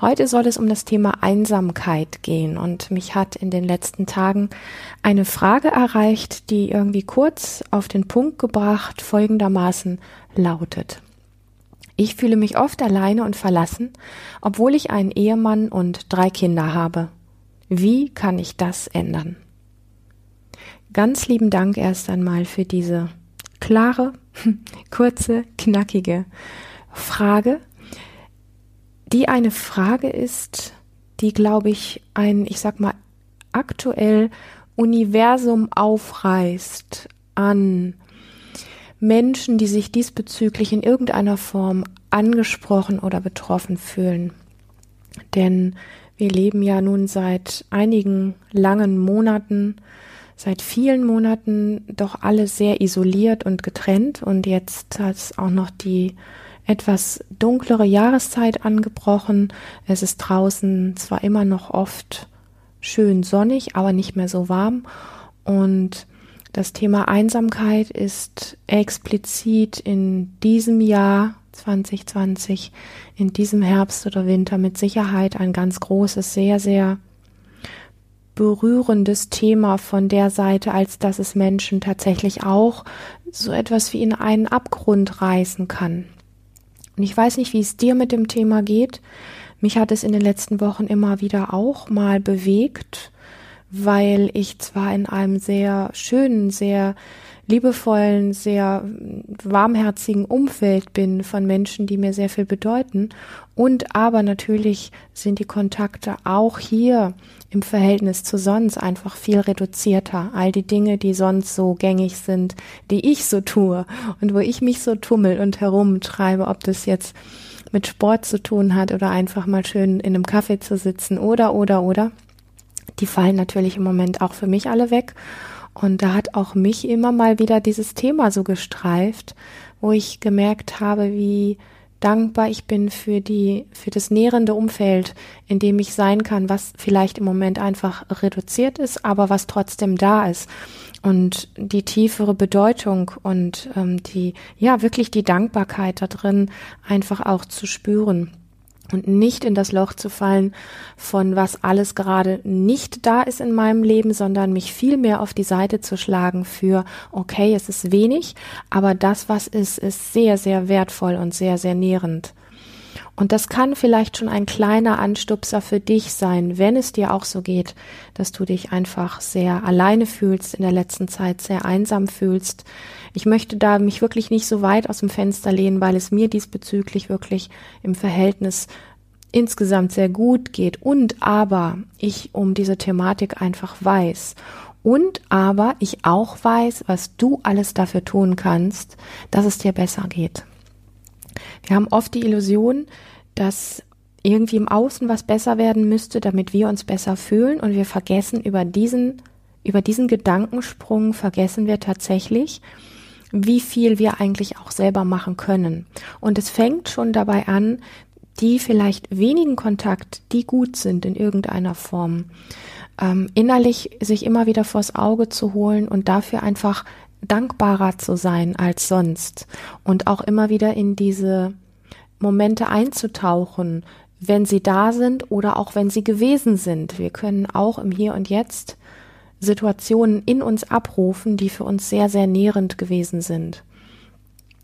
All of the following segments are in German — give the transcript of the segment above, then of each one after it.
Heute soll es um das Thema Einsamkeit gehen und mich hat in den letzten Tagen eine Frage erreicht, die irgendwie kurz auf den Punkt gebracht folgendermaßen lautet. Ich fühle mich oft alleine und verlassen, obwohl ich einen Ehemann und drei Kinder habe. Wie kann ich das ändern? Ganz lieben Dank erst einmal für diese klare, kurze, knackige Frage, die eine Frage ist, die, glaube ich, ein, ich sag mal, aktuell Universum aufreißt an Menschen, die sich diesbezüglich in irgendeiner Form angesprochen oder betroffen fühlen. Denn wir leben ja nun seit einigen langen Monaten, seit vielen Monaten doch alle sehr isoliert und getrennt und jetzt hat es auch noch die etwas dunklere Jahreszeit angebrochen. Es ist draußen zwar immer noch oft schön sonnig, aber nicht mehr so warm. Und das Thema Einsamkeit ist explizit in diesem Jahr 2020, in diesem Herbst oder Winter mit Sicherheit ein ganz großes, sehr, sehr berührendes Thema von der Seite, als dass es Menschen tatsächlich auch so etwas wie in einen Abgrund reißen kann. Und ich weiß nicht, wie es dir mit dem Thema geht. Mich hat es in den letzten Wochen immer wieder auch mal bewegt, weil ich zwar in einem sehr schönen, sehr liebevollen, sehr warmherzigen Umfeld bin von Menschen, die mir sehr viel bedeuten. Und aber natürlich sind die Kontakte auch hier im Verhältnis zu sonst einfach viel reduzierter. All die Dinge, die sonst so gängig sind, die ich so tue und wo ich mich so tummel und herumtreibe, ob das jetzt mit Sport zu tun hat oder einfach mal schön in einem Kaffee zu sitzen oder, oder, oder. Die fallen natürlich im Moment auch für mich alle weg. Und da hat auch mich immer mal wieder dieses Thema so gestreift, wo ich gemerkt habe, wie dankbar ich bin für die, für das nährende Umfeld, in dem ich sein kann, was vielleicht im Moment einfach reduziert ist, aber was trotzdem da ist. Und die tiefere Bedeutung und ähm, die, ja, wirklich die Dankbarkeit da drin einfach auch zu spüren und nicht in das Loch zu fallen, von was alles gerade nicht da ist in meinem Leben, sondern mich viel mehr auf die Seite zu schlagen für, okay, es ist wenig, aber das, was ist, ist sehr, sehr wertvoll und sehr, sehr nährend. Und das kann vielleicht schon ein kleiner Anstupser für dich sein, wenn es dir auch so geht, dass du dich einfach sehr alleine fühlst, in der letzten Zeit sehr einsam fühlst. Ich möchte da mich wirklich nicht so weit aus dem Fenster lehnen, weil es mir diesbezüglich wirklich im Verhältnis insgesamt sehr gut geht und aber ich um diese Thematik einfach weiß und aber ich auch weiß, was du alles dafür tun kannst, dass es dir besser geht. Wir haben oft die Illusion, dass irgendwie im Außen was besser werden müsste, damit wir uns besser fühlen und wir vergessen über diesen, über diesen Gedankensprung vergessen wir tatsächlich, wie viel wir eigentlich auch selber machen können. Und es fängt schon dabei an, die vielleicht wenigen Kontakt, die gut sind in irgendeiner Form, ähm, innerlich sich immer wieder vors Auge zu holen und dafür einfach dankbarer zu sein als sonst und auch immer wieder in diese Momente einzutauchen, wenn sie da sind oder auch wenn sie gewesen sind. Wir können auch im Hier und Jetzt Situationen in uns abrufen, die für uns sehr, sehr nährend gewesen sind.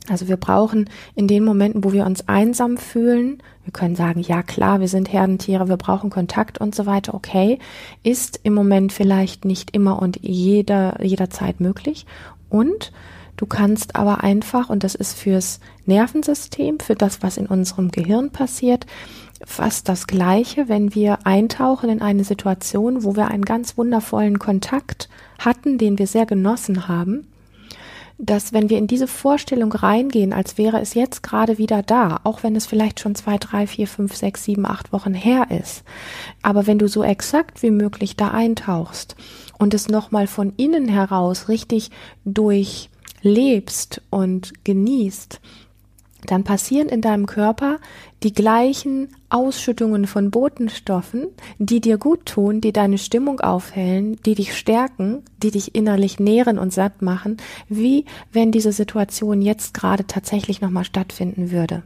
Also wir brauchen in den Momenten, wo wir uns einsam fühlen, wir können sagen, ja klar, wir sind Herdentiere, wir brauchen Kontakt und so weiter, okay, ist im Moment vielleicht nicht immer und jeder, jederzeit möglich. Und Du kannst aber einfach, und das ist fürs Nervensystem, für das, was in unserem Gehirn passiert, fast das Gleiche, wenn wir eintauchen in eine Situation, wo wir einen ganz wundervollen Kontakt hatten, den wir sehr genossen haben, dass wenn wir in diese Vorstellung reingehen, als wäre es jetzt gerade wieder da, auch wenn es vielleicht schon zwei, drei, vier, fünf, sechs, sieben, acht Wochen her ist, aber wenn du so exakt wie möglich da eintauchst und es nochmal von innen heraus richtig durchlebst und genießt, dann passieren in deinem Körper die gleichen Ausschüttungen von Botenstoffen, die dir gut tun, die deine Stimmung aufhellen, die dich stärken, die dich innerlich nähren und satt machen, wie wenn diese Situation jetzt gerade tatsächlich nochmal stattfinden würde.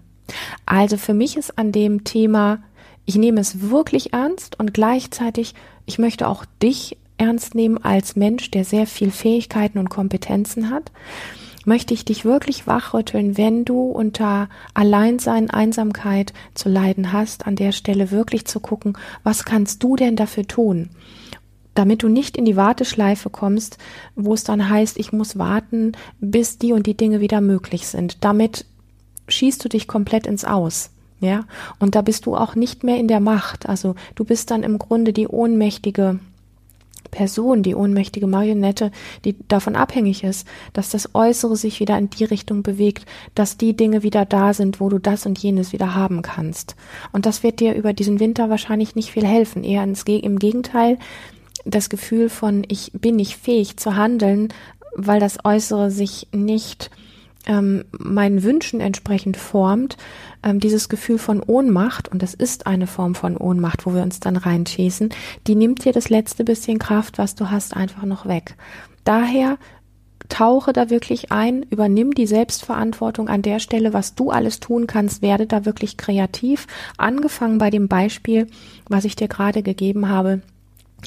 Also für mich ist an dem Thema, ich nehme es wirklich ernst und gleichzeitig, ich möchte auch dich ernst nehmen als Mensch, der sehr viel Fähigkeiten und Kompetenzen hat möchte ich dich wirklich wachrütteln, wenn du unter Alleinsein, Einsamkeit zu leiden hast, an der Stelle wirklich zu gucken, was kannst du denn dafür tun? damit du nicht in die Warteschleife kommst, wo es dann heißt, ich muss warten, bis die und die Dinge wieder möglich sind. Damit schießt du dich komplett ins Aus. Ja, und da bist du auch nicht mehr in der Macht. Also du bist dann im Grunde die ohnmächtige Person, die ohnmächtige Marionette, die davon abhängig ist, dass das Äußere sich wieder in die Richtung bewegt, dass die Dinge wieder da sind, wo du das und jenes wieder haben kannst. Und das wird dir über diesen Winter wahrscheinlich nicht viel helfen. Eher im Gegenteil, das Gefühl von, ich bin nicht fähig zu handeln, weil das Äußere sich nicht ähm, meinen Wünschen entsprechend formt, ähm, dieses Gefühl von Ohnmacht, und das ist eine Form von Ohnmacht, wo wir uns dann reinschießen, die nimmt dir das letzte bisschen Kraft, was du hast, einfach noch weg. Daher tauche da wirklich ein, übernimm die Selbstverantwortung an der Stelle, was du alles tun kannst, werde da wirklich kreativ, angefangen bei dem Beispiel, was ich dir gerade gegeben habe,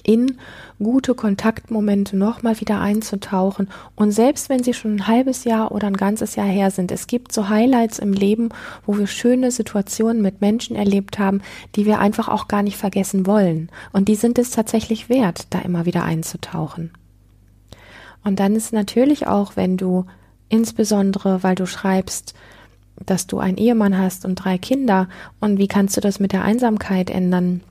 in gute Kontaktmomente nochmal wieder einzutauchen. Und selbst wenn sie schon ein halbes Jahr oder ein ganzes Jahr her sind, es gibt so Highlights im Leben, wo wir schöne Situationen mit Menschen erlebt haben, die wir einfach auch gar nicht vergessen wollen. Und die sind es tatsächlich wert, da immer wieder einzutauchen. Und dann ist natürlich auch, wenn du insbesondere, weil du schreibst, dass du einen Ehemann hast und drei Kinder, und wie kannst du das mit der Einsamkeit ändern?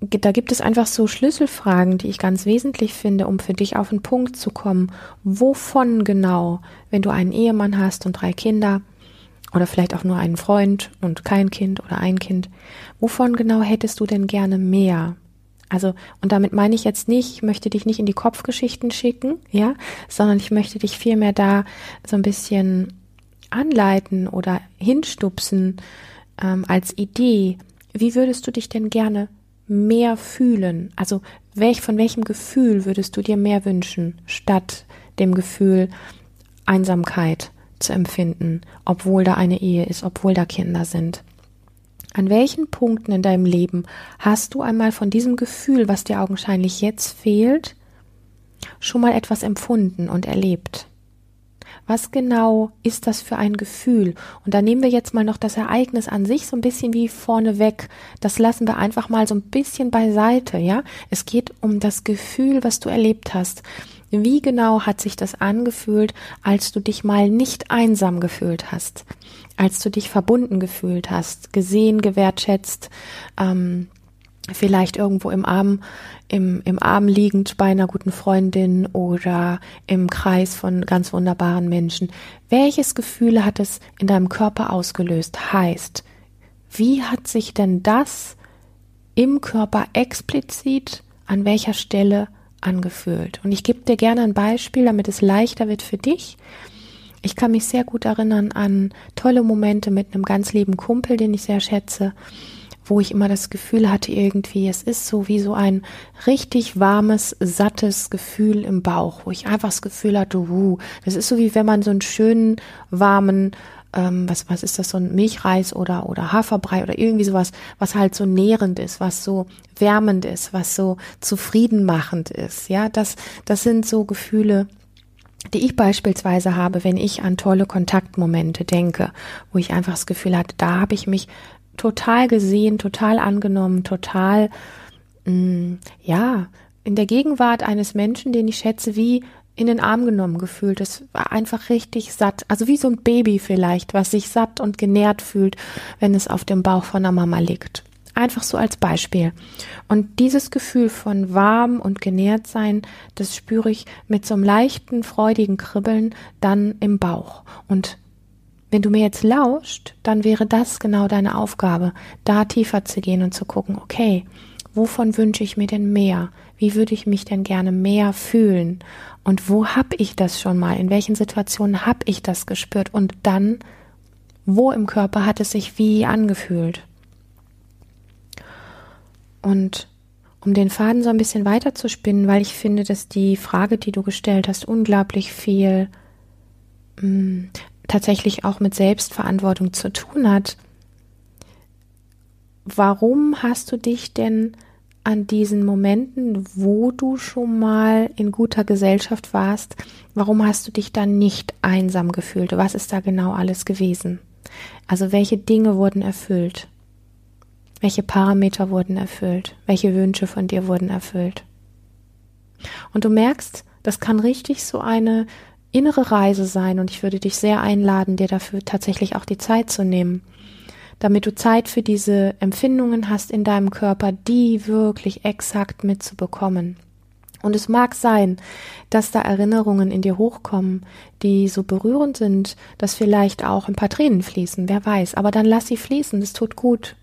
Da gibt es einfach so Schlüsselfragen, die ich ganz wesentlich finde, um für dich auf den Punkt zu kommen. Wovon genau, wenn du einen Ehemann hast und drei Kinder oder vielleicht auch nur einen Freund und kein Kind oder ein Kind, wovon genau hättest du denn gerne mehr? Also, und damit meine ich jetzt nicht, ich möchte dich nicht in die Kopfgeschichten schicken, ja, sondern ich möchte dich vielmehr da so ein bisschen anleiten oder hinstupsen ähm, als Idee. Wie würdest du dich denn gerne mehr fühlen? Also welch, von welchem Gefühl würdest du dir mehr wünschen, statt dem Gefühl Einsamkeit zu empfinden, obwohl da eine Ehe ist, obwohl da Kinder sind? An welchen Punkten in deinem Leben hast du einmal von diesem Gefühl, was dir augenscheinlich jetzt fehlt, schon mal etwas empfunden und erlebt? Was genau ist das für ein Gefühl? Und da nehmen wir jetzt mal noch das Ereignis an sich so ein bisschen wie vorne weg. Das lassen wir einfach mal so ein bisschen beiseite, ja? Es geht um das Gefühl, was du erlebt hast. Wie genau hat sich das angefühlt, als du dich mal nicht einsam gefühlt hast, als du dich verbunden gefühlt hast, gesehen, gewertschätzt, ähm, vielleicht irgendwo im Arm, im, im Arm liegend bei einer guten Freundin oder im Kreis von ganz wunderbaren Menschen. Welches Gefühl hat es in deinem Körper ausgelöst? Heißt, wie hat sich denn das im Körper explizit an welcher Stelle angefühlt? Und ich gebe dir gerne ein Beispiel, damit es leichter wird für dich. Ich kann mich sehr gut erinnern an tolle Momente mit einem ganz lieben Kumpel, den ich sehr schätze wo ich immer das Gefühl hatte, irgendwie, es ist so wie so ein richtig warmes, sattes Gefühl im Bauch, wo ich einfach das Gefühl hatte, uh, das ist so wie wenn man so einen schönen, warmen, ähm, was, was ist das, so ein Milchreis oder, oder Haferbrei oder irgendwie sowas, was halt so nährend ist, was so wärmend ist, was so zufriedenmachend ist. Ja, das, das sind so Gefühle, die ich beispielsweise habe, wenn ich an tolle Kontaktmomente denke, wo ich einfach das Gefühl hatte, da habe ich mich total gesehen, total angenommen, total, mh, mm, ja, in der Gegenwart eines Menschen, den ich schätze, wie in den Arm genommen gefühlt. Es war einfach richtig satt. Also wie so ein Baby vielleicht, was sich satt und genährt fühlt, wenn es auf dem Bauch von der Mama liegt. Einfach so als Beispiel. Und dieses Gefühl von warm und genährt sein, das spüre ich mit so einem leichten, freudigen Kribbeln dann im Bauch. Und wenn du mir jetzt lauscht, dann wäre das genau deine Aufgabe, da tiefer zu gehen und zu gucken, okay, wovon wünsche ich mir denn mehr? Wie würde ich mich denn gerne mehr fühlen? Und wo habe ich das schon mal? In welchen Situationen habe ich das gespürt? Und dann, wo im Körper hat es sich wie angefühlt? Und um den Faden so ein bisschen weiter zu spinnen, weil ich finde, dass die Frage, die du gestellt hast, unglaublich viel mh, mm, tatsächlich auch mit Selbstverantwortung zu tun hat. Warum hast du dich denn an diesen Momenten, wo du schon mal in guter Gesellschaft warst, warum hast du dich dann nicht einsam gefühlt? Was ist da genau alles gewesen? Also welche Dinge wurden erfüllt? Welche Parameter wurden erfüllt? Welche Wünsche von dir wurden erfüllt? Und du merkst, das kann richtig so eine innere Reise sein und ich würde dich sehr einladen, dir dafür tatsächlich auch die Zeit zu nehmen, damit du Zeit für diese Empfindungen hast in deinem Körper, die wirklich exakt mitzubekommen. Und es mag sein, dass da Erinnerungen in dir hochkommen, die so berührend sind, dass vielleicht auch ein paar Tränen fließen, wer weiß, aber dann lass sie fließen, es tut gut.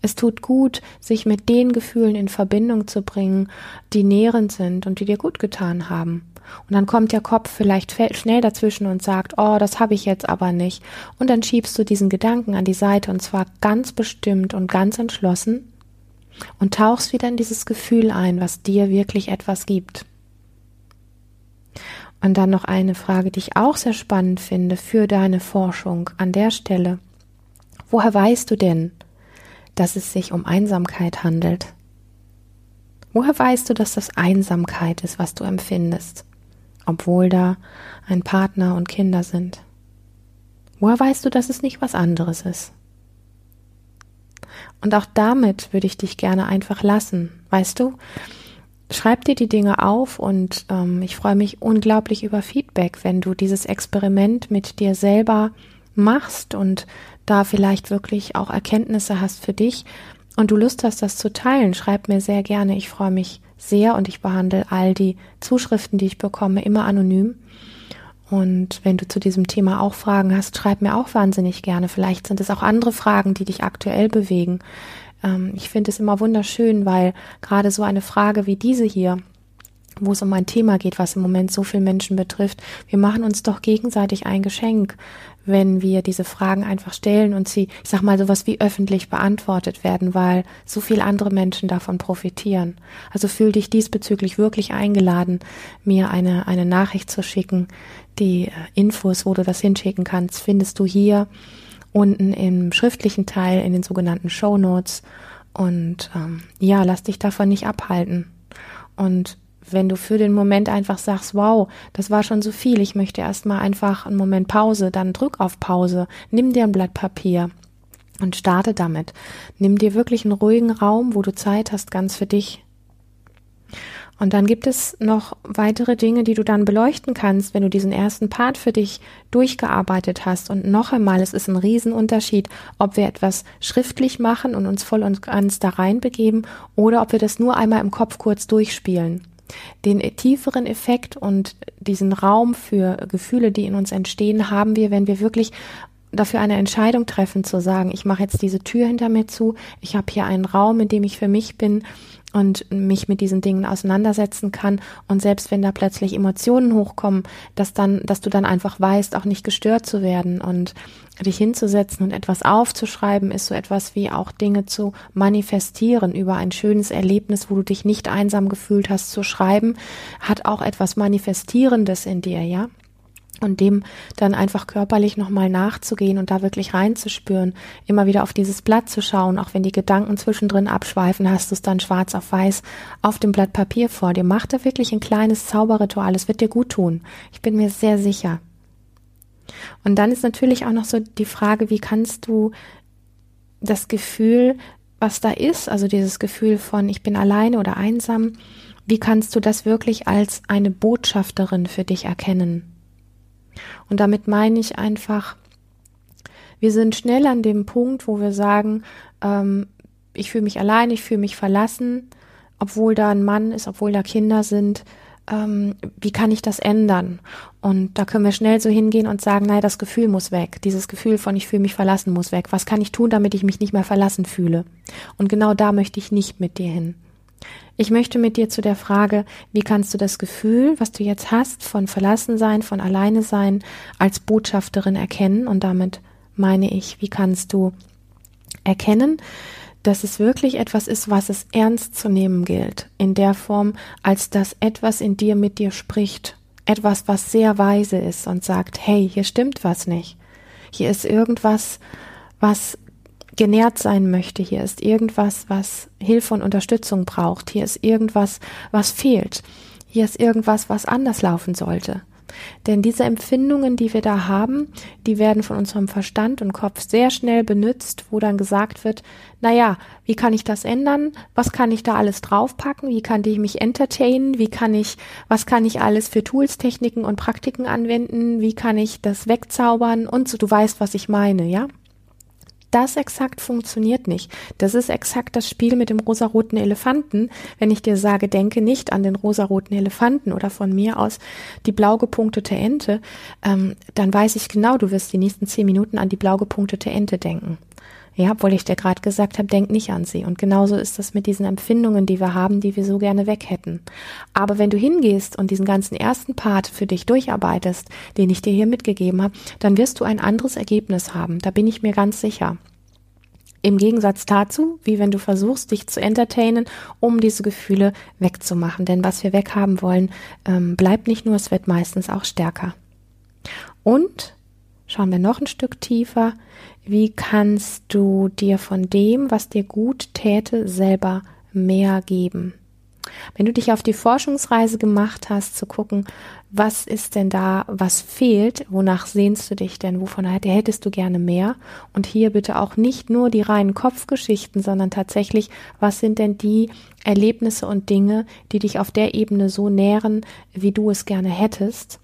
Es tut gut, sich mit den Gefühlen in Verbindung zu bringen, die nährend sind und die dir gut getan haben. Und dann kommt der Kopf vielleicht schnell dazwischen und sagt, oh, das habe ich jetzt aber nicht. Und dann schiebst du diesen Gedanken an die Seite und zwar ganz bestimmt und ganz entschlossen und tauchst wieder in dieses Gefühl ein, was dir wirklich etwas gibt. Und dann noch eine Frage, die ich auch sehr spannend finde für deine Forschung an der Stelle. Woher weißt du denn, dass es sich um Einsamkeit handelt? Woher weißt du, dass das Einsamkeit ist, was du empfindest? Obwohl da ein Partner und Kinder sind? Woher weißt du, dass es nicht was anderes ist? Und auch damit würde ich dich gerne einfach lassen, weißt du? Schreib dir die Dinge auf und ähm, ich freue mich unglaublich über Feedback, wenn du dieses Experiment mit dir selber machst und da vielleicht wirklich auch Erkenntnisse hast für dich und du Lust hast, das zu teilen. Schreib mir sehr gerne. Ich freue mich sehr und ich behandle all die Zuschriften, die ich bekomme, immer anonym. Und wenn du zu diesem Thema auch Fragen hast, schreib mir auch wahnsinnig gerne. Vielleicht sind es auch andere Fragen, die dich aktuell bewegen. Ähm, ich finde es immer wunderschön, weil gerade so eine Frage wie diese hier, wo es um ein Thema geht, was im Moment so viele Menschen betrifft, wir machen uns doch gegenseitig ein Geschenk, wenn wir diese Fragen einfach stellen und sie, ich sag mal, sowas wie öffentlich beantwortet werden, weil so viele andere Menschen davon profitieren. Also fühl dich diesbezüglich wirklich eingeladen, mir eine, eine Nachricht zu schicken. Die äh, Infos, wo du das hinschicken kannst, findest du hier unten im schriftlichen Teil in den sogenannten Show Notes. Und ähm, ja, lass dich davon nicht abhalten. Und wenn du für den Moment einfach sagst, wow, das war schon so viel, ich möchte erstmal einfach einen Moment Pause, dann drück auf Pause, nimm dir ein Blatt Papier und starte damit. Nimm dir wirklich einen ruhigen Raum, wo du Zeit hast, ganz für dich. Und dann gibt es noch weitere Dinge, die du dann beleuchten kannst, wenn du diesen ersten Part für dich durchgearbeitet hast. Und noch einmal, es ist ein Riesenunterschied, ob wir etwas schriftlich machen und uns voll und ganz da reinbegeben oder ob wir das nur einmal im Kopf kurz durchspielen. Den tieferen Effekt und diesen Raum für Gefühle, die in uns entstehen, haben wir, wenn wir wirklich dafür eine Entscheidung treffen, zu sagen, ich mache jetzt diese Tür hinter mir zu, ich habe hier einen Raum, in dem ich für mich bin und mich mit diesen Dingen auseinandersetzen kann. Und selbst wenn da plötzlich Emotionen hochkommen, dass dann, dass du dann einfach weißt, auch nicht gestört zu werden und dich hinzusetzen und etwas aufzuschreiben, ist so etwas wie auch Dinge zu manifestieren über ein schönes Erlebnis, wo du dich nicht einsam gefühlt hast, zu schreiben, hat auch etwas Manifestierendes in dir, ja und dem dann einfach körperlich nochmal nachzugehen und da wirklich reinzuspüren, immer wieder auf dieses Blatt zu schauen, auch wenn die Gedanken zwischendrin abschweifen, hast du es dann schwarz auf weiß auf dem Blatt Papier vor dir. Mach da wirklich ein kleines Zauberritual, es wird dir gut tun. Ich bin mir sehr sicher. Und dann ist natürlich auch noch so die Frage, wie kannst du das Gefühl, was da ist, also dieses Gefühl von ich bin alleine oder einsam, wie kannst du das wirklich als eine Botschafterin für dich erkennen? Und damit meine ich einfach, wir sind schnell an dem Punkt, wo wir sagen, ähm, ich fühle mich allein, ich fühle mich verlassen, obwohl da ein Mann ist, obwohl da Kinder sind. Ähm, wie kann ich das ändern? Und da können wir schnell so hingehen und sagen, nein, das Gefühl muss weg. Dieses Gefühl von ich fühle mich verlassen muss weg. Was kann ich tun, damit ich mich nicht mehr verlassen fühle? Und genau da möchte ich nicht mit dir hin. Ich möchte mit dir zu der Frage, wie kannst du das Gefühl, was du jetzt hast, von Verlassensein, von Alleine sein, als Botschafterin erkennen? Und damit meine ich, wie kannst du erkennen, dass es wirklich etwas ist, was es ernst zu nehmen gilt, in der Form, als dass etwas in dir mit dir spricht, etwas, was sehr weise ist und sagt, hey, hier stimmt was nicht. Hier ist irgendwas, was genährt sein möchte. Hier ist irgendwas, was Hilfe und Unterstützung braucht. Hier ist irgendwas, was fehlt. Hier ist irgendwas, was anders laufen sollte. Denn diese Empfindungen, die wir da haben, die werden von unserem Verstand und Kopf sehr schnell benutzt, wo dann gesagt wird, na ja, wie kann ich das ändern? Was kann ich da alles draufpacken? Wie kann ich mich entertainen? Wie kann ich, was kann ich alles für Tools, Techniken und Praktiken anwenden? Wie kann ich das wegzaubern? Und so, du weißt, was ich meine, ja? Das exakt funktioniert nicht. Das ist exakt das Spiel mit dem rosaroten Elefanten. Wenn ich dir sage, denke nicht an den rosaroten Elefanten oder von mir aus die blau gepunktete Ente, ähm, dann weiß ich genau, du wirst die nächsten zehn Minuten an die blau gepunktete Ente denken. Ja, obwohl ich dir gerade gesagt habe, denk nicht an sie. Und genauso ist das mit diesen Empfindungen, die wir haben, die wir so gerne weg hätten. Aber wenn du hingehst und diesen ganzen ersten Part für dich durcharbeitest, den ich dir hier mitgegeben habe, dann wirst du ein anderes Ergebnis haben. Da bin ich mir ganz sicher. Im Gegensatz dazu, wie wenn du versuchst, dich zu entertainen, um diese Gefühle wegzumachen. Denn was wir weghaben wollen, ähm, bleibt nicht nur, es wird meistens auch stärker. Und schauen wir noch ein Stück tiefer. Wie kannst du dir von dem, was dir gut täte, selber mehr geben? Wenn du dich auf die Forschungsreise gemacht hast, zu gucken, was ist denn da, was fehlt, wonach sehnst du dich denn, wovon hättest du gerne mehr? Und hier bitte auch nicht nur die reinen Kopfgeschichten, sondern tatsächlich, was sind denn die Erlebnisse und Dinge, die dich auf der Ebene so nähren, wie du es gerne hättest?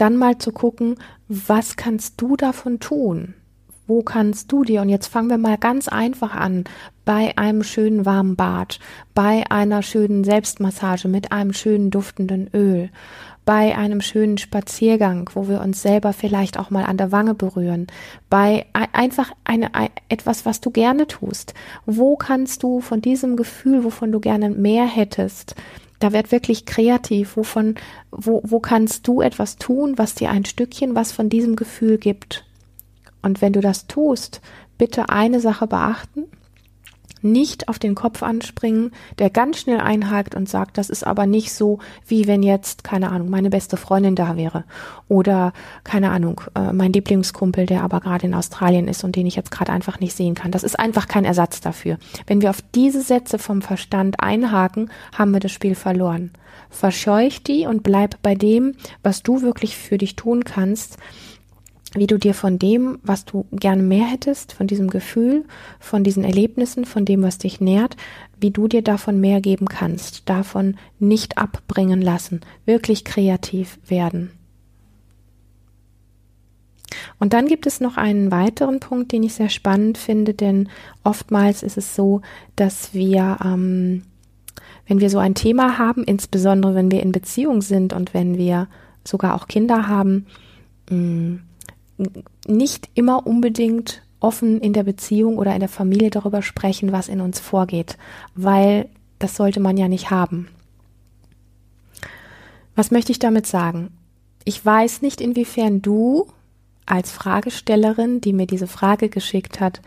Dann mal zu gucken, was kannst du davon tun? Wo kannst du dir, und jetzt fangen wir mal ganz einfach an, bei einem schönen warmen Bad, bei einer schönen Selbstmassage mit einem schönen duftenden Öl, bei einem schönen Spaziergang, wo wir uns selber vielleicht auch mal an der Wange berühren, bei einfach eine, etwas, was du gerne tust. Wo kannst du von diesem Gefühl, wovon du gerne mehr hättest, da wird wirklich kreativ, wovon, wo, wo kannst du etwas tun, was dir ein Stückchen was von diesem Gefühl gibt? Und wenn du das tust, bitte eine Sache beachten. Nicht auf den Kopf anspringen, der ganz schnell einhakt und sagt, das ist aber nicht so, wie wenn jetzt, keine Ahnung, meine beste Freundin da wäre. Oder, keine Ahnung, äh, mein Lieblingskumpel, der aber gerade in Australien ist und den ich jetzt gerade einfach nicht sehen kann. Das ist einfach kein Ersatz dafür. Wenn wir auf diese Sätze vom Verstand einhaken, haben wir das Spiel verloren. Verscheuch die und bleib bei dem, was du wirklich für dich tun kannst wie du dir von dem, was du gerne mehr hättest, von diesem Gefühl, von diesen Erlebnissen, von dem, was dich nährt, wie du dir davon mehr geben kannst, davon nicht abbringen lassen, wirklich kreativ werden. Und dann gibt es noch einen weiteren Punkt, den ich sehr spannend finde, denn oftmals ist es so, dass wir, ähm, wenn wir so ein Thema haben, insbesondere wenn wir in Beziehung sind und wenn wir sogar auch Kinder haben, mm, nicht immer unbedingt offen in der Beziehung oder in der Familie darüber sprechen, was in uns vorgeht, weil das sollte man ja nicht haben. Was möchte ich damit sagen? Ich weiß nicht, inwiefern du als Fragestellerin, die mir diese Frage geschickt hat,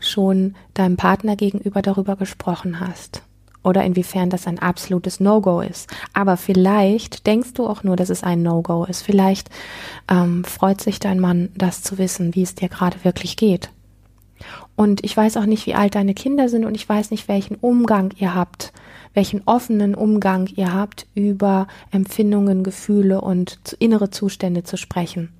schon deinem Partner gegenüber darüber gesprochen hast oder inwiefern das ein absolutes No-Go ist. Aber vielleicht denkst du auch nur, dass es ein No-Go ist. Vielleicht ähm, freut sich dein Mann, das zu wissen, wie es dir gerade wirklich geht. Und ich weiß auch nicht, wie alt deine Kinder sind und ich weiß nicht, welchen Umgang ihr habt, welchen offenen Umgang ihr habt, über Empfindungen, Gefühle und innere Zustände zu sprechen.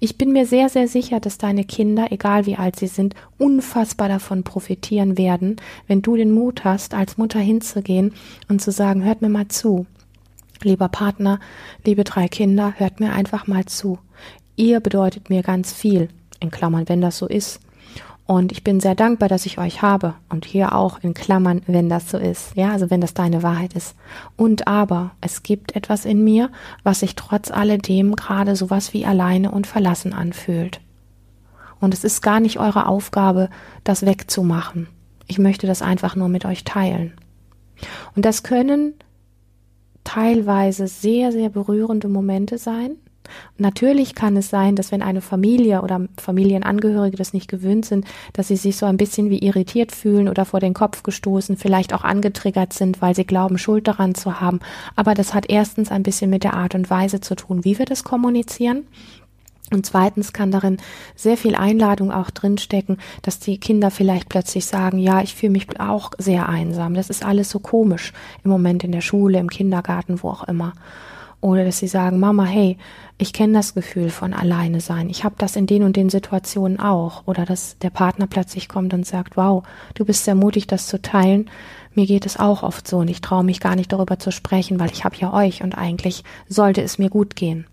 Ich bin mir sehr, sehr sicher, dass deine Kinder, egal wie alt sie sind, unfassbar davon profitieren werden, wenn du den Mut hast, als Mutter hinzugehen und zu sagen, hört mir mal zu. Lieber Partner, liebe drei Kinder, hört mir einfach mal zu. Ihr bedeutet mir ganz viel, in Klammern, wenn das so ist. Und ich bin sehr dankbar, dass ich euch habe. Und hier auch in Klammern, wenn das so ist. Ja, also wenn das deine Wahrheit ist. Und aber, es gibt etwas in mir, was sich trotz alledem gerade sowas wie alleine und verlassen anfühlt. Und es ist gar nicht eure Aufgabe, das wegzumachen. Ich möchte das einfach nur mit euch teilen. Und das können teilweise sehr, sehr berührende Momente sein. Natürlich kann es sein, dass wenn eine Familie oder Familienangehörige das nicht gewöhnt sind, dass sie sich so ein bisschen wie irritiert fühlen oder vor den Kopf gestoßen, vielleicht auch angetriggert sind, weil sie glauben, Schuld daran zu haben. Aber das hat erstens ein bisschen mit der Art und Weise zu tun, wie wir das kommunizieren. Und zweitens kann darin sehr viel Einladung auch drinstecken, dass die Kinder vielleicht plötzlich sagen, ja, ich fühle mich auch sehr einsam. Das ist alles so komisch im Moment in der Schule, im Kindergarten, wo auch immer. Oder dass sie sagen, Mama, hey, ich kenne das Gefühl von alleine sein. Ich habe das in den und den Situationen auch. Oder dass der Partner plötzlich kommt und sagt, wow, du bist sehr mutig, das zu teilen. Mir geht es auch oft so und ich traue mich gar nicht darüber zu sprechen, weil ich habe ja euch und eigentlich sollte es mir gut gehen.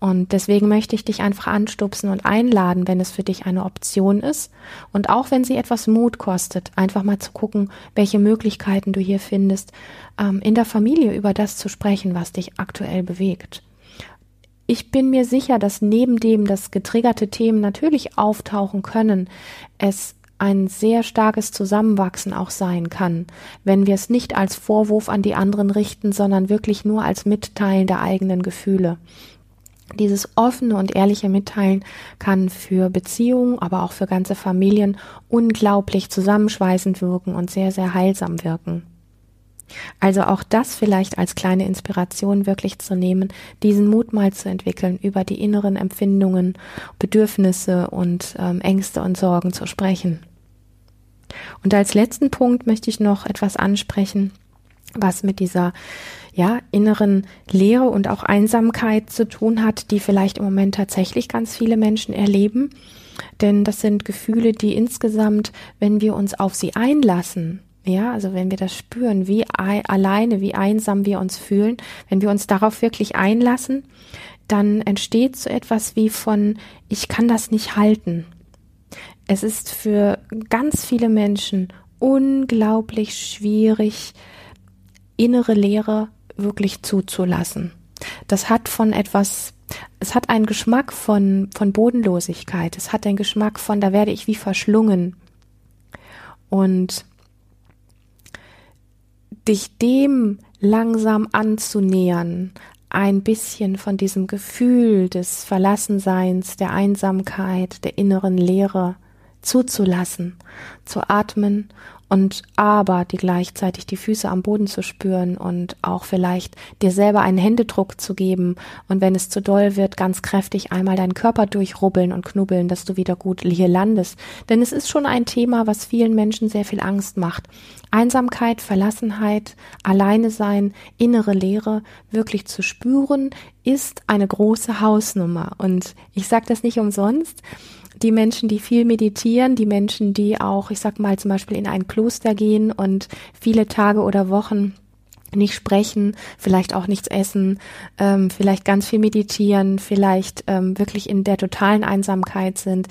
Und deswegen möchte ich dich einfach anstupsen und einladen, wenn es für dich eine Option ist. Und auch wenn sie etwas Mut kostet, einfach mal zu gucken, welche Möglichkeiten du hier findest, ähm, in der Familie über das zu sprechen, was dich aktuell bewegt. Ich bin mir sicher, dass neben dem, dass getriggerte Themen natürlich auftauchen können, es ein sehr starkes Zusammenwachsen auch sein kann, wenn wir es nicht als Vorwurf an die anderen richten, sondern wirklich nur als Mitteilen der eigenen Gefühle. Dieses offene und ehrliche Mitteilen kann für Beziehungen, aber auch für ganze Familien unglaublich zusammenschweißend wirken und sehr, sehr heilsam wirken. Also auch das vielleicht als kleine Inspiration wirklich zu nehmen, diesen Mut mal zu entwickeln, über die inneren Empfindungen, Bedürfnisse und ähm, Ängste und Sorgen zu sprechen. Und als letzten Punkt möchte ich noch etwas ansprechen, was mit dieser ja, inneren Leere und auch Einsamkeit zu tun hat, die vielleicht im Moment tatsächlich ganz viele Menschen erleben. Denn das sind Gefühle, die insgesamt, wenn wir uns auf sie einlassen, ja, also wenn wir das spüren, wie alleine, wie einsam wir uns fühlen, wenn wir uns darauf wirklich einlassen, dann entsteht so etwas wie von, ich kann das nicht halten. Es ist für ganz viele Menschen unglaublich schwierig, innere Leere wirklich zuzulassen. Das hat von etwas, es hat einen Geschmack von, von Bodenlosigkeit. Es hat einen Geschmack von, da werde ich wie verschlungen. Und dich dem langsam anzunähern, ein bisschen von diesem Gefühl des Verlassenseins, der Einsamkeit, der inneren Leere zuzulassen, zu atmen und aber die gleichzeitig die Füße am Boden zu spüren und auch vielleicht dir selber einen Händedruck zu geben und wenn es zu doll wird, ganz kräftig einmal deinen Körper durchrubbeln und knubbeln, dass du wieder gut hier landest. Denn es ist schon ein Thema, was vielen Menschen sehr viel Angst macht. Einsamkeit, Verlassenheit, alleine sein, innere Leere wirklich zu spüren, ist eine große Hausnummer. Und ich sage das nicht umsonst die Menschen, die viel meditieren, die Menschen, die auch, ich sag mal, zum Beispiel in ein Kloster gehen und viele Tage oder Wochen nicht sprechen, vielleicht auch nichts essen, ähm, vielleicht ganz viel meditieren, vielleicht ähm, wirklich in der totalen Einsamkeit sind,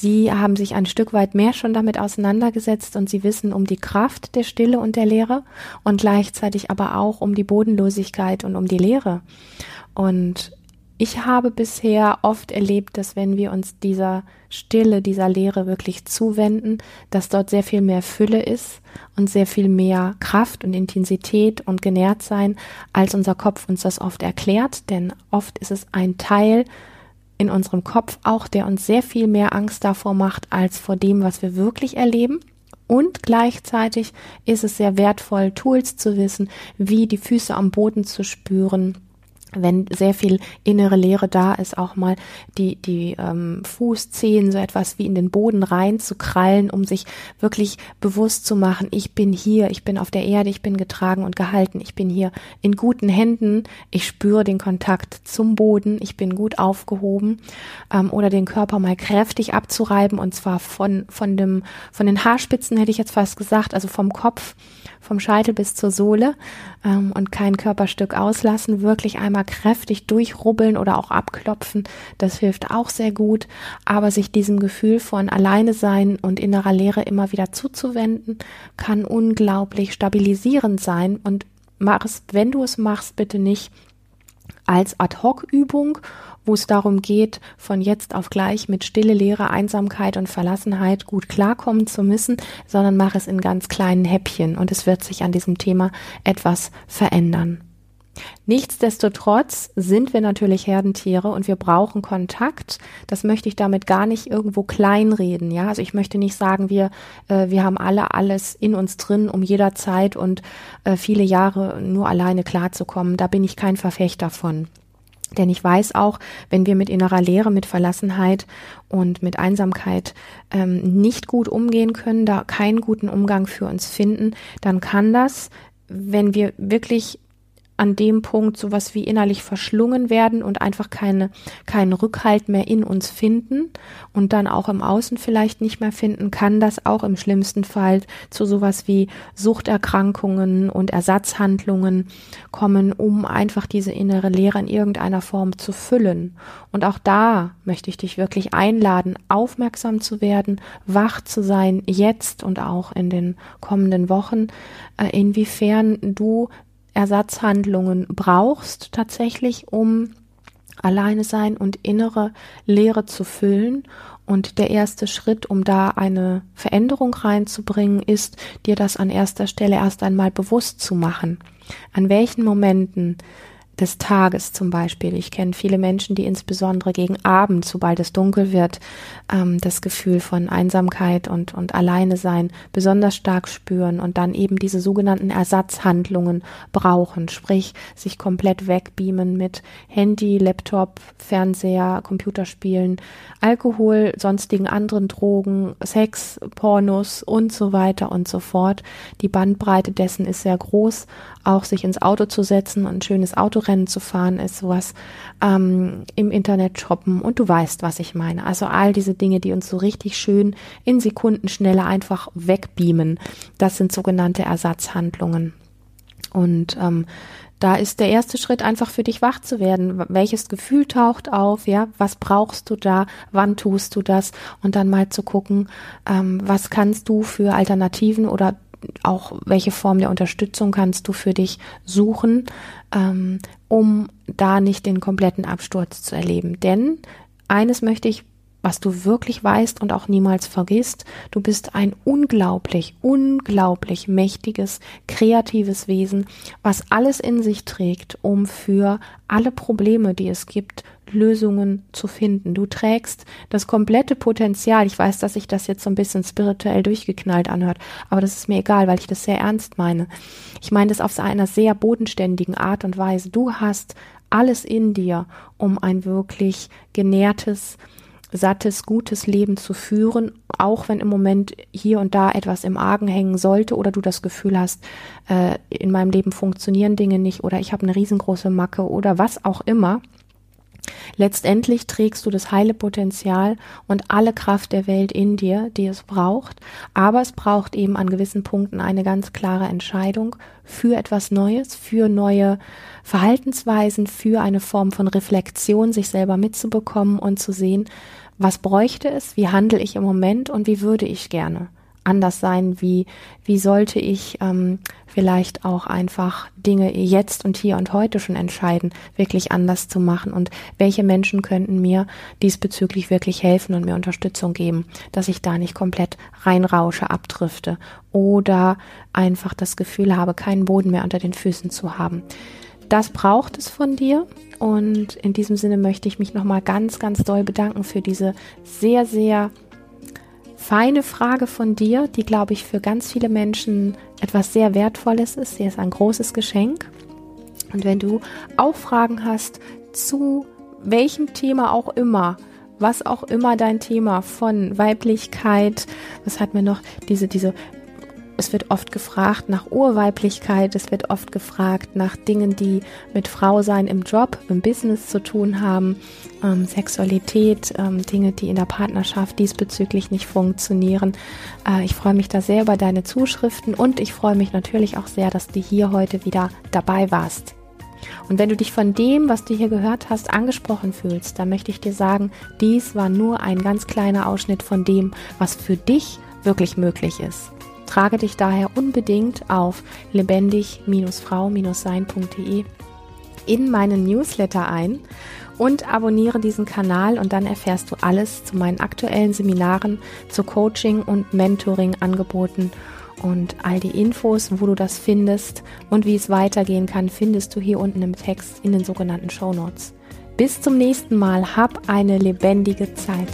die haben sich ein Stück weit mehr schon damit auseinandergesetzt und sie wissen um die Kraft der Stille und der Leere und gleichzeitig aber auch um die Bodenlosigkeit und um die Leere. Und ich habe bisher oft erlebt, dass wenn wir uns dieser Stille, dieser Leere wirklich zuwenden, dass dort sehr viel mehr Fülle ist und sehr viel mehr Kraft und Intensität und genährt sein, als unser Kopf uns das oft erklärt. Denn oft ist es ein Teil in unserem Kopf auch, der uns sehr viel mehr Angst davor macht, als vor dem, was wir wirklich erleben. Und gleichzeitig ist es sehr wertvoll, Tools zu wissen, wie die Füße am Boden zu spüren, wenn sehr viel innere Leere da ist, auch mal die, die ähm, Fußzehen so etwas wie in den Boden rein zu krallen, um sich wirklich bewusst zu machen, ich bin hier, ich bin auf der Erde, ich bin getragen und gehalten, ich bin hier in guten Händen, ich spüre den Kontakt zum Boden, ich bin gut aufgehoben ähm, oder den Körper mal kräftig abzureiben und zwar von, von, dem, von den Haarspitzen hätte ich jetzt fast gesagt, also vom Kopf vom Scheitel bis zur Sohle ähm, und kein Körperstück auslassen, wirklich einmal kräftig durchrubbeln oder auch abklopfen, das hilft auch sehr gut, aber sich diesem Gefühl von alleine sein und innerer Leere immer wieder zuzuwenden, kann unglaublich stabilisierend sein. Und mach es, wenn du es machst, bitte nicht als Ad-Hoc-Übung, wo es darum geht, von jetzt auf gleich mit stille Leere, Einsamkeit und Verlassenheit gut klarkommen zu müssen, sondern mach es in ganz kleinen Häppchen und es wird sich an diesem Thema etwas verändern. Nichtsdestotrotz sind wir natürlich Herdentiere und wir brauchen Kontakt. Das möchte ich damit gar nicht irgendwo kleinreden. Ja, also ich möchte nicht sagen, wir, äh, wir haben alle alles in uns drin, um jederzeit und äh, viele Jahre nur alleine klarzukommen. Da bin ich kein Verfechter von. Denn ich weiß auch, wenn wir mit innerer Leere, mit Verlassenheit und mit Einsamkeit ähm, nicht gut umgehen können, da keinen guten Umgang für uns finden, dann kann das, wenn wir wirklich an dem Punkt sowas wie innerlich verschlungen werden und einfach keine, keinen Rückhalt mehr in uns finden und dann auch im Außen vielleicht nicht mehr finden, kann das auch im schlimmsten Fall zu sowas wie Suchterkrankungen und Ersatzhandlungen kommen, um einfach diese innere Leere in irgendeiner Form zu füllen. Und auch da möchte ich dich wirklich einladen, aufmerksam zu werden, wach zu sein, jetzt und auch in den kommenden Wochen, äh, inwiefern du Ersatzhandlungen brauchst tatsächlich, um alleine sein und innere Leere zu füllen. Und der erste Schritt, um da eine Veränderung reinzubringen, ist, dir das an erster Stelle erst einmal bewusst zu machen. An welchen Momenten des Tages zum Beispiel. Ich kenne viele Menschen, die insbesondere gegen Abend, sobald es dunkel wird, ähm, das Gefühl von Einsamkeit und, und Alleine sein besonders stark spüren und dann eben diese sogenannten Ersatzhandlungen brauchen, sprich sich komplett wegbeamen mit Handy, Laptop, Fernseher, Computerspielen, Alkohol, sonstigen anderen Drogen, Sex, Pornos und so weiter und so fort. Die Bandbreite dessen ist sehr groß. Auch sich ins Auto zu setzen und ein schönes Autorennen zu fahren ist sowas. Ähm, Im Internet shoppen und du weißt, was ich meine. Also all diese Dinge, die uns so richtig schön in Sekundenschnelle einfach wegbeamen. Das sind sogenannte Ersatzhandlungen. Und ähm, da ist der erste Schritt einfach für dich wach zu werden. Welches Gefühl taucht auf? Ja, was brauchst du da? Wann tust du das? Und dann mal zu gucken, ähm, was kannst du für Alternativen oder auch welche Form der Unterstützung kannst du für dich suchen, ähm, um da nicht den kompletten Absturz zu erleben. Denn eines möchte ich was du wirklich weißt und auch niemals vergisst. Du bist ein unglaublich, unglaublich mächtiges, kreatives Wesen, was alles in sich trägt, um für alle Probleme, die es gibt, Lösungen zu finden. Du trägst das komplette Potenzial. Ich weiß, dass sich das jetzt so ein bisschen spirituell durchgeknallt anhört, aber das ist mir egal, weil ich das sehr ernst meine. Ich meine das auf einer sehr bodenständigen Art und Weise. Du hast alles in dir, um ein wirklich genährtes, sattes, gutes Leben zu führen, auch wenn im Moment hier und da etwas im Argen hängen sollte oder du das Gefühl hast, äh, in meinem Leben funktionieren Dinge nicht oder ich habe eine riesengroße Macke oder was auch immer. Letztendlich trägst du das heile Potenzial und alle Kraft der Welt in dir, die es braucht, aber es braucht eben an gewissen Punkten eine ganz klare Entscheidung für etwas Neues, für neue Verhaltensweisen, für eine Form von Reflexion, sich selber mitzubekommen und zu sehen, was bräuchte es, wie handle ich im Moment? Und wie würde ich gerne anders sein, wie, wie sollte ich ähm, vielleicht auch einfach Dinge jetzt und hier und heute schon entscheiden, wirklich anders zu machen? Und welche Menschen könnten mir diesbezüglich wirklich helfen und mir Unterstützung geben, dass ich da nicht komplett reinrausche, abdrifte oder einfach das Gefühl habe, keinen Boden mehr unter den Füßen zu haben. Das braucht es von dir. Und in diesem Sinne möchte ich mich nochmal ganz, ganz doll bedanken für diese sehr, sehr feine Frage von dir, die, glaube ich, für ganz viele Menschen etwas sehr Wertvolles ist. Sie ist ein großes Geschenk. Und wenn du auch Fragen hast zu welchem Thema auch immer, was auch immer dein Thema von Weiblichkeit, was hat mir noch diese, diese es wird oft gefragt nach Urweiblichkeit, es wird oft gefragt nach Dingen, die mit Frausein im Job, im Business zu tun haben, ähm, Sexualität, ähm, Dinge, die in der Partnerschaft diesbezüglich nicht funktionieren. Äh, ich freue mich da sehr über deine Zuschriften und ich freue mich natürlich auch sehr, dass du hier heute wieder dabei warst. Und wenn du dich von dem, was du hier gehört hast, angesprochen fühlst, dann möchte ich dir sagen, dies war nur ein ganz kleiner Ausschnitt von dem, was für dich wirklich möglich ist. Trage dich daher unbedingt auf lebendig-frau-sein.de in meinen Newsletter ein und abonniere diesen Kanal und dann erfährst du alles zu meinen aktuellen Seminaren, zu Coaching und Mentoring-Angeboten und all die Infos, wo du das findest und wie es weitergehen kann, findest du hier unten im Text in den sogenannten Show Notes. Bis zum nächsten Mal, hab eine lebendige Zeit.